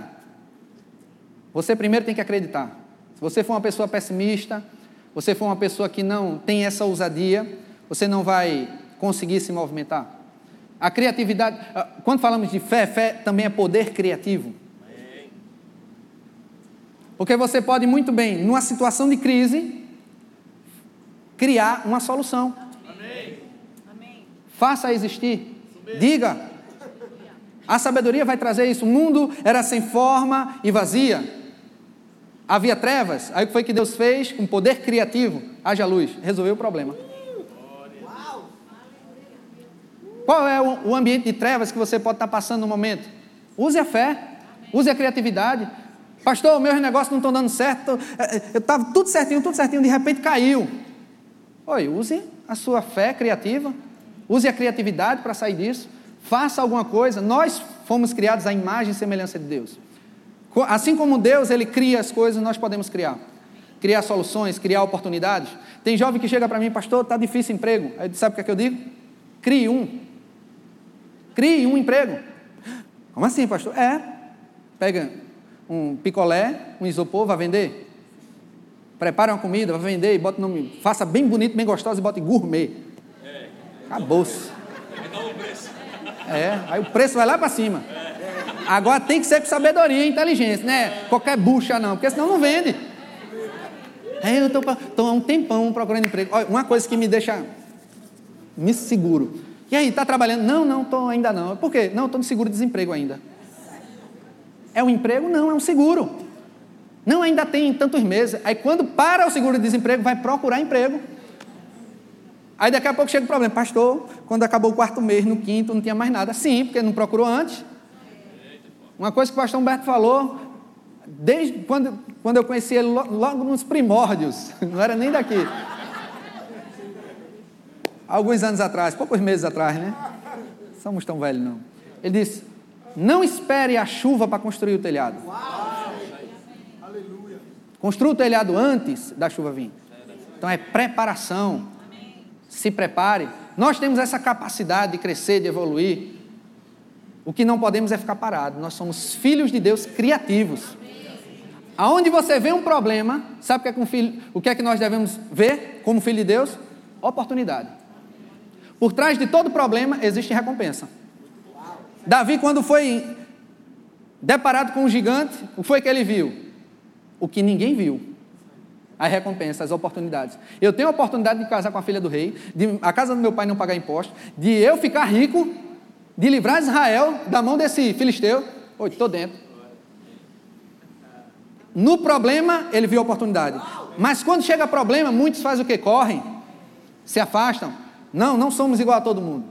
Você primeiro tem que acreditar. Se você for uma pessoa pessimista, você for uma pessoa que não tem essa ousadia, você não vai conseguir se movimentar. A criatividade, ah, quando falamos de fé, fé também é poder criativo. Porque você pode muito bem, numa situação de crise, criar uma solução. Faça existir. Diga. A sabedoria vai trazer isso. O mundo era sem forma e vazia. Havia trevas. Aí o que foi que Deus fez? Com poder criativo. Haja luz. Resolveu o problema. Qual é o ambiente de trevas que você pode estar passando no momento? Use a fé. Use a criatividade. Pastor, meus negócios não estão dando certo. É, é, eu estava tudo certinho, tudo certinho. De repente caiu. Oi, use a sua fé criativa. Use a criatividade para sair disso. Faça alguma coisa. Nós fomos criados à imagem e semelhança de Deus. Assim como Deus ele cria as coisas, nós podemos criar. Criar soluções, criar oportunidades. Tem jovem que chega para mim, pastor, está difícil emprego. Aí sabe o que, é que eu digo? Crie um. Crie um emprego. Como assim, pastor? É. Pega um picolé, um isopor, vai vender? Prepara uma comida, vai vender e bota nome. Faça bem bonito, bem gostoso e bote gourmet. Acabou-se. É, aí o preço vai lá para cima. Agora tem que ser com sabedoria e inteligência, né? Qualquer bucha não, porque senão não vende. É, eu estou há um tempão procurando emprego. Olha, uma coisa que me deixa me seguro. E aí, está trabalhando? Não, não, estou ainda não. Por quê? Não, estou no seguro-desemprego ainda. É um emprego? Não, é um seguro. Não, ainda tem tantos meses. Aí quando para o seguro-desemprego, vai procurar emprego. Aí daqui a pouco chega o problema. Pastor, quando acabou o quarto mês, no quinto, não tinha mais nada. Sim, porque não procurou antes. Uma coisa que o pastor Humberto falou, desde quando, quando eu conheci ele, logo nos primórdios, *laughs* não era nem daqui. Alguns anos atrás, poucos meses atrás, né? Somos tão velhos, não. Ele disse: Não espere a chuva para construir o telhado. Construa o telhado antes da chuva vir. Então é preparação. Se prepare. Nós temos essa capacidade de crescer, de evoluir. O que não podemos é ficar parado. Nós somos filhos de Deus criativos. Aonde você vê um problema, sabe o que é um filho, o que, é que nós devemos ver como filho de Deus? Oportunidade. Por trás de todo problema existe recompensa. Davi, quando foi deparado com um gigante, o que foi que ele viu? O que ninguém viu. A recompensa, as oportunidades. Eu tenho a oportunidade de casar com a filha do rei, de a casa do meu pai não pagar imposto, de eu ficar rico, de livrar Israel da mão desse filisteu. Oi, estou dentro. No problema, ele viu a oportunidade. Mas quando chega problema, muitos fazem o que? Correm, se afastam. Não, não somos igual a todo mundo.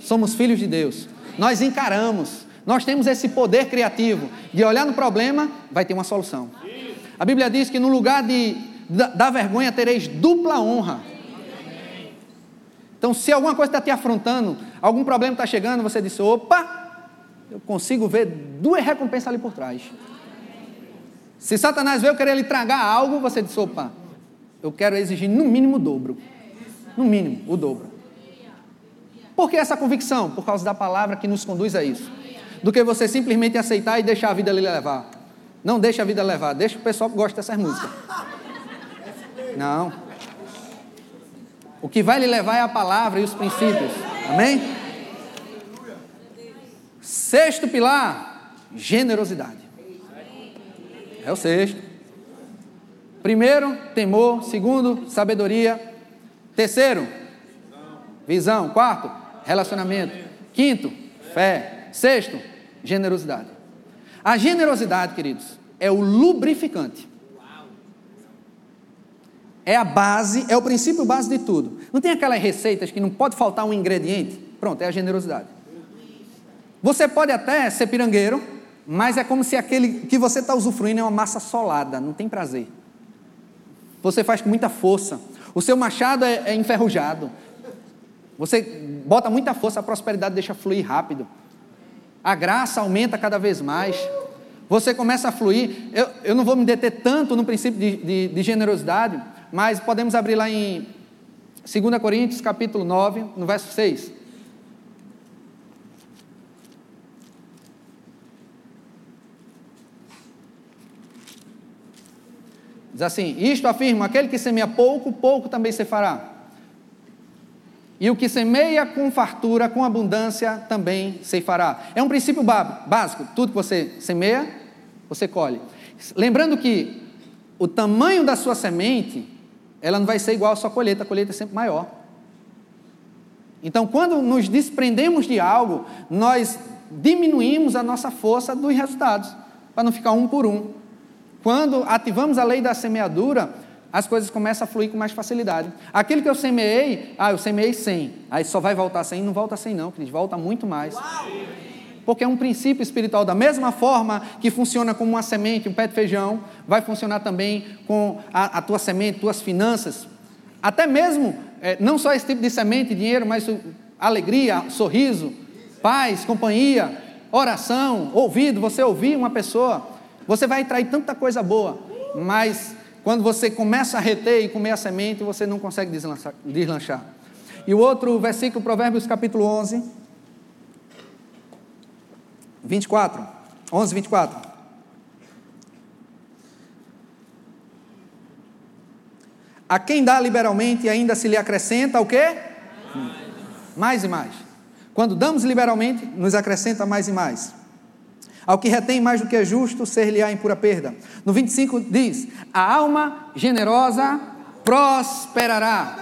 Somos filhos de Deus. Nós encaramos. Nós temos esse poder criativo de olhar no problema, vai ter uma solução. A Bíblia diz que no lugar de, da, da vergonha tereis dupla honra. Então, se alguma coisa está te afrontando, algum problema está chegando, você diz: opa, eu consigo ver duas recompensas ali por trás. Se Satanás veio querer lhe tragar algo, você diz: opa, eu quero exigir no mínimo o dobro. No mínimo, o dobro. Por que essa convicção? Por causa da palavra que nos conduz a isso. Do que você simplesmente aceitar e deixar a vida lhe levar. Não deixa a vida levar, deixa o pessoal que gosta dessas músicas. Não. O que vai lhe levar é a palavra e os princípios. Amém? Sexto pilar, generosidade. É o sexto. Primeiro, temor. Segundo, sabedoria. Terceiro, visão. Quarto, relacionamento. Quinto, fé. Sexto, generosidade. A generosidade, queridos, é o lubrificante. É a base, é o princípio base de tudo. Não tem aquelas receitas que não pode faltar um ingrediente? Pronto, é a generosidade. Você pode até ser pirangueiro, mas é como se aquele que você está usufruindo é uma massa solada, não tem prazer. Você faz com muita força. O seu machado é, é enferrujado. Você bota muita força, a prosperidade deixa fluir rápido. A graça aumenta cada vez mais. Você começa a fluir. Eu, eu não vou me deter tanto no princípio de, de, de generosidade, mas podemos abrir lá em 2 Coríntios, capítulo 9, no verso 6. Diz assim: Isto afirma: aquele que semeia pouco, pouco também se fará. E o que semeia com fartura, com abundância, também se fará. É um princípio básico: tudo que você semeia, você colhe. Lembrando que o tamanho da sua semente, ela não vai ser igual à sua colheita, a colheita é sempre maior. Então, quando nos desprendemos de algo, nós diminuímos a nossa força dos resultados, para não ficar um por um. Quando ativamos a lei da semeadura, as coisas começam a fluir com mais facilidade. Aquilo que eu semeei, ah, eu semeei 100, aí só vai voltar 100, não volta 100 não, queridos, volta muito mais. Porque é um princípio espiritual, da mesma forma que funciona como uma semente, um pé de feijão, vai funcionar também com a, a tua semente, tuas finanças. Até mesmo, é, não só esse tipo de semente, dinheiro, mas alegria, sorriso, paz, companhia, oração, ouvido, você ouvir uma pessoa, você vai trair tanta coisa boa, mas quando você começa a reter e comer a semente, você não consegue deslanchar. E o outro versículo, Provérbios capítulo 11, 24. 11, 24. A quem dá liberalmente ainda se lhe acrescenta o quê? Mais, mais e mais. Quando damos liberalmente, nos acrescenta mais e mais. Ao que retém mais do que é justo, ser-lhe-á em pura perda. No 25 diz: A alma generosa prosperará.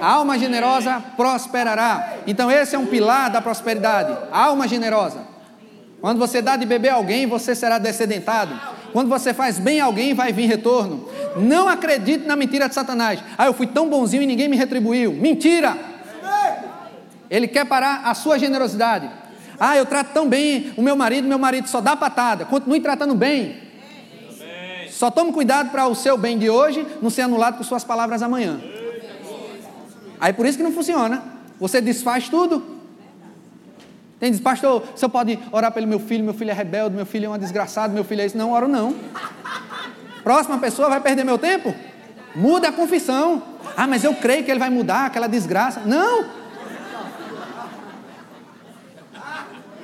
A alma generosa prosperará. Então, esse é um pilar da prosperidade. A alma generosa. Quando você dá de beber a alguém, você será descedentado. Quando você faz bem a alguém, vai vir retorno. Não acredite na mentira de Satanás. Ah, eu fui tão bonzinho e ninguém me retribuiu. Mentira! Ele quer parar a sua generosidade. Ah, eu trato tão bem o meu marido, meu marido só dá patada. Continue tratando bem. Só tome cuidado para o seu bem de hoje não ser anulado por suas palavras amanhã. Aí por isso que não funciona. Você desfaz tudo. Tem diz, pastor, você pode orar pelo meu filho, meu filho é rebelde, meu filho é um desgraçado, meu filho é isso. Não, oro não. Próxima pessoa vai perder meu tempo? Muda a confissão. Ah, mas eu creio que ele vai mudar aquela desgraça. Não!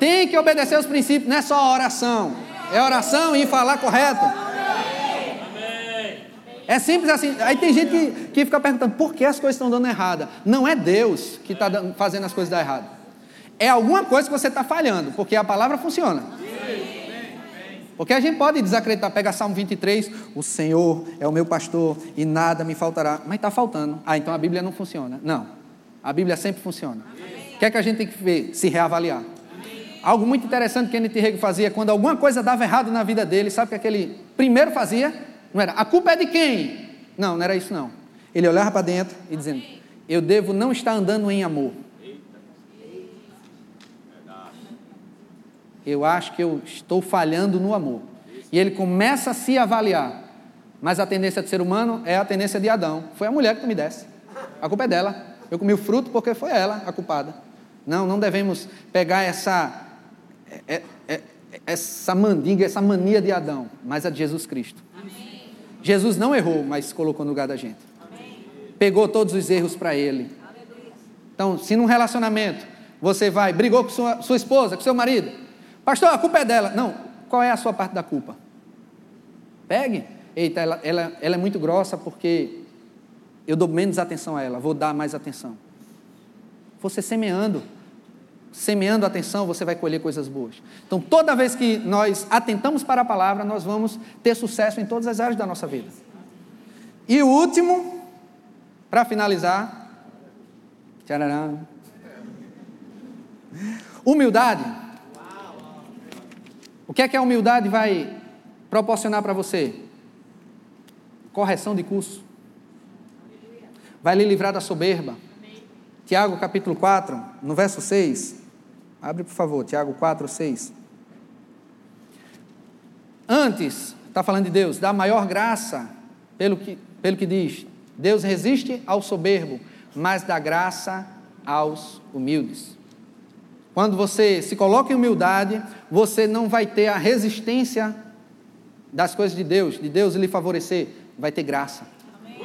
Tem que obedecer os princípios, não é só oração. É oração e falar correto. É simples assim. Aí tem gente que, que fica perguntando por que as coisas estão dando errada. Não é Deus que está fazendo as coisas dar errado. É alguma coisa que você está falhando, porque a palavra funciona. Porque a gente pode desacreditar, pega Salmo 23, o Senhor é o meu pastor e nada me faltará. Mas está faltando. Ah, então a Bíblia não funciona. Não. A Bíblia sempre funciona. O que é que a gente tem que ver? Se reavaliar. Algo muito interessante que Kenneth Rego fazia, quando alguma coisa dava errado na vida dele, sabe o que aquele primeiro fazia? Não era, a culpa é de quem? Não, não era isso não. Ele olhava para dentro e dizendo, eu devo não estar andando em amor. Eu acho que eu estou falhando no amor. E ele começa a se avaliar. Mas a tendência do ser humano é a tendência de Adão. Foi a mulher que tu me desse. A culpa é dela. Eu comi o fruto porque foi ela a culpada. Não, não devemos pegar essa é, é, é, essa mandinga, essa mania de Adão, mas a de Jesus Cristo. Amém. Jesus não errou, mas colocou no lugar da gente. Amém. Pegou todos os erros para ele. Então, se num relacionamento você vai, brigou com sua, sua esposa, com seu marido, pastor, a culpa é dela. Não, qual é a sua parte da culpa? Pegue. Eita, ela, ela, ela é muito grossa porque eu dou menos atenção a ela, vou dar mais atenção. Você semeando semeando atenção, você vai colher coisas boas. Então, toda vez que nós atentamos para a palavra, nós vamos ter sucesso em todas as áreas da nossa vida. E o último, para finalizar, humildade. O que é que a humildade vai proporcionar para você? Correção de curso. Vai lhe livrar da soberba. Tiago capítulo 4, no verso 6. Abre, por favor, Tiago 4, 6. Antes, está falando de Deus, dá maior graça, pelo que, pelo que diz: Deus resiste ao soberbo, mas dá graça aos humildes. Quando você se coloca em humildade, você não vai ter a resistência das coisas de Deus, de Deus lhe favorecer, vai ter graça. Amém.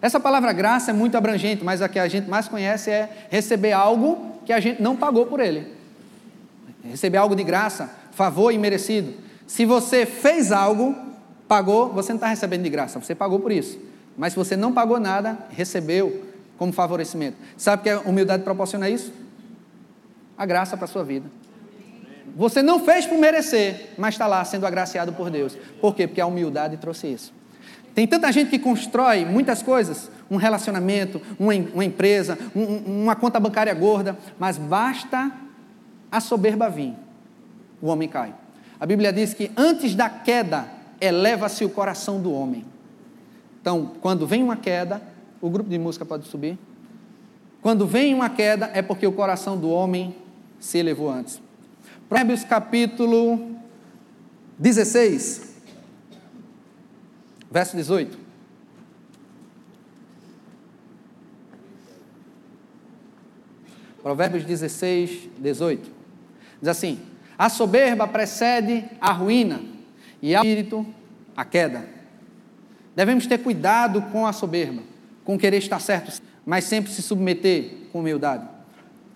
Essa palavra graça é muito abrangente, mas a que a gente mais conhece é receber algo que a gente não pagou por ele. Receber algo de graça, favor imerecido. Se você fez algo, pagou, você não está recebendo de graça, você pagou por isso. Mas se você não pagou nada, recebeu como favorecimento. Sabe que a humildade proporciona isso? A graça para a sua vida. Você não fez por merecer, mas está lá sendo agraciado por Deus. Por quê? Porque a humildade trouxe isso. Tem tanta gente que constrói muitas coisas, um relacionamento, uma, uma empresa, um, uma conta bancária gorda, mas basta a soberba vir, o homem cai. A Bíblia diz que antes da queda eleva-se o coração do homem. Então, quando vem uma queda, o grupo de música pode subir. Quando vem uma queda, é porque o coração do homem se elevou antes. Provérbios capítulo 16, verso 18. Provérbios 16, 18. Diz assim: A soberba precede a ruína e o espírito a queda. Devemos ter cuidado com a soberba, com querer estar certo, mas sempre se submeter com humildade.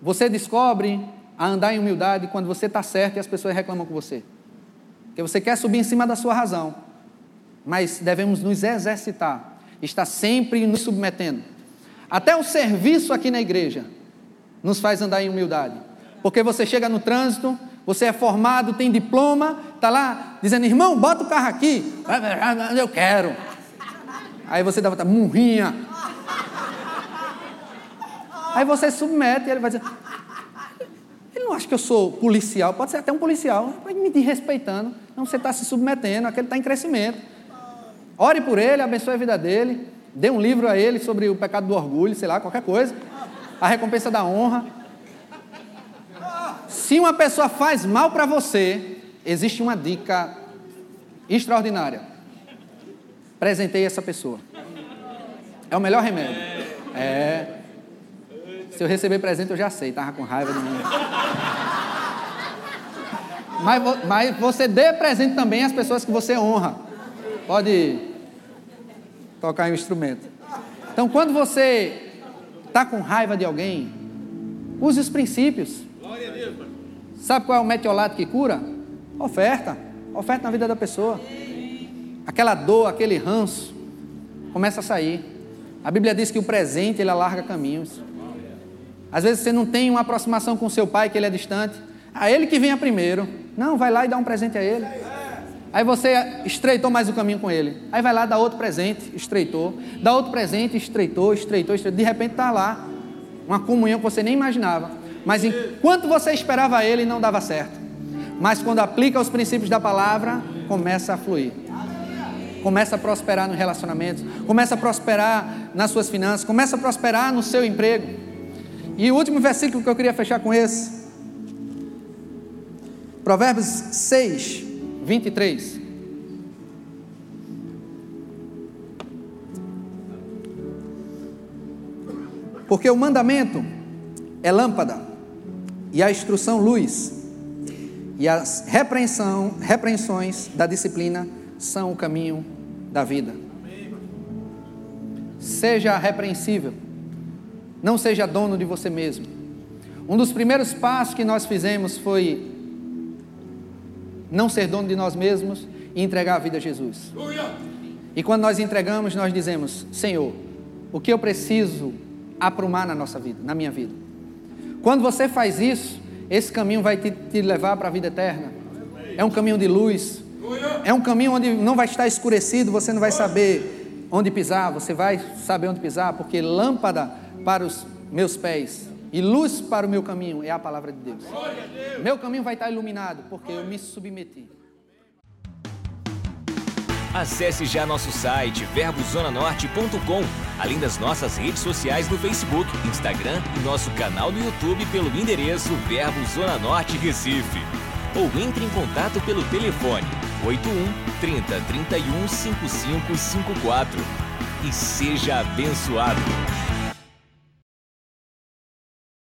Você descobre a andar em humildade quando você está certo e as pessoas reclamam com você. Porque você quer subir em cima da sua razão mas devemos nos exercitar. está sempre nos submetendo. Até o serviço aqui na igreja nos faz andar em humildade. Porque você chega no trânsito, você é formado, tem diploma, está lá dizendo, irmão, bota o carro aqui. Eu quero. Aí você dá vontade, murrinha. Aí você submete e ele vai dizer, ele não acha que eu sou policial, pode ser até um policial, vai me desrespeitando. Não, você está se submetendo, aquele está em crescimento. Ore por ele, abençoe a vida dele, dê um livro a ele sobre o pecado do orgulho, sei lá, qualquer coisa. A recompensa da honra. Se uma pessoa faz mal para você, existe uma dica extraordinária. Presentei essa pessoa. É o melhor remédio. É. Se eu receber presente, eu já sei, tava com raiva de mim. Mas, mas você dê presente também às pessoas que você honra. Pode tocar um instrumento. Então, quando você está com raiva de alguém, use os princípios. Sabe qual é o metiolato que cura? Oferta. Oferta na vida da pessoa. Aquela dor, aquele ranço, começa a sair. A Bíblia diz que o presente ele alarga caminhos. Às vezes você não tem uma aproximação com seu pai, que ele é distante. A ele que venha primeiro. Não, vai lá e dá um presente a ele. Aí você estreitou mais o caminho com ele. Aí vai lá, dá outro presente, estreitou. Dá outro presente, estreitou, estreitou, estreitou. De repente está lá. Uma comunhão que você nem imaginava. Mas enquanto você esperava ele, não dava certo. Mas quando aplica os princípios da palavra, começa a fluir. Começa a prosperar no relacionamento, começa a prosperar nas suas finanças, começa a prosperar no seu emprego. E o último versículo que eu queria fechar com esse. Provérbios 6, 23. Porque o mandamento é lâmpada, e a instrução luz, e as repreensão, repreensões da disciplina são o caminho da vida. Seja repreensível, não seja dono de você mesmo. Um dos primeiros passos que nós fizemos foi não ser dono de nós mesmos e entregar a vida a Jesus. E quando nós entregamos, nós dizemos: Senhor, o que eu preciso aprumar na nossa vida, na minha vida. Quando você faz isso, esse caminho vai te, te levar para a vida eterna. É um caminho de luz. É um caminho onde não vai estar escurecido, você não vai saber onde pisar, você vai saber onde pisar, porque lâmpada para os meus pés e luz para o meu caminho é a palavra de Deus. Meu caminho vai estar iluminado porque eu me submeti. Acesse já nosso site verbozonanorte.com, além das nossas redes sociais no Facebook, Instagram e nosso canal no YouTube pelo endereço Verbo Zona Norte Recife. Ou entre em contato pelo telefone 81 30 31 5554 e seja abençoado.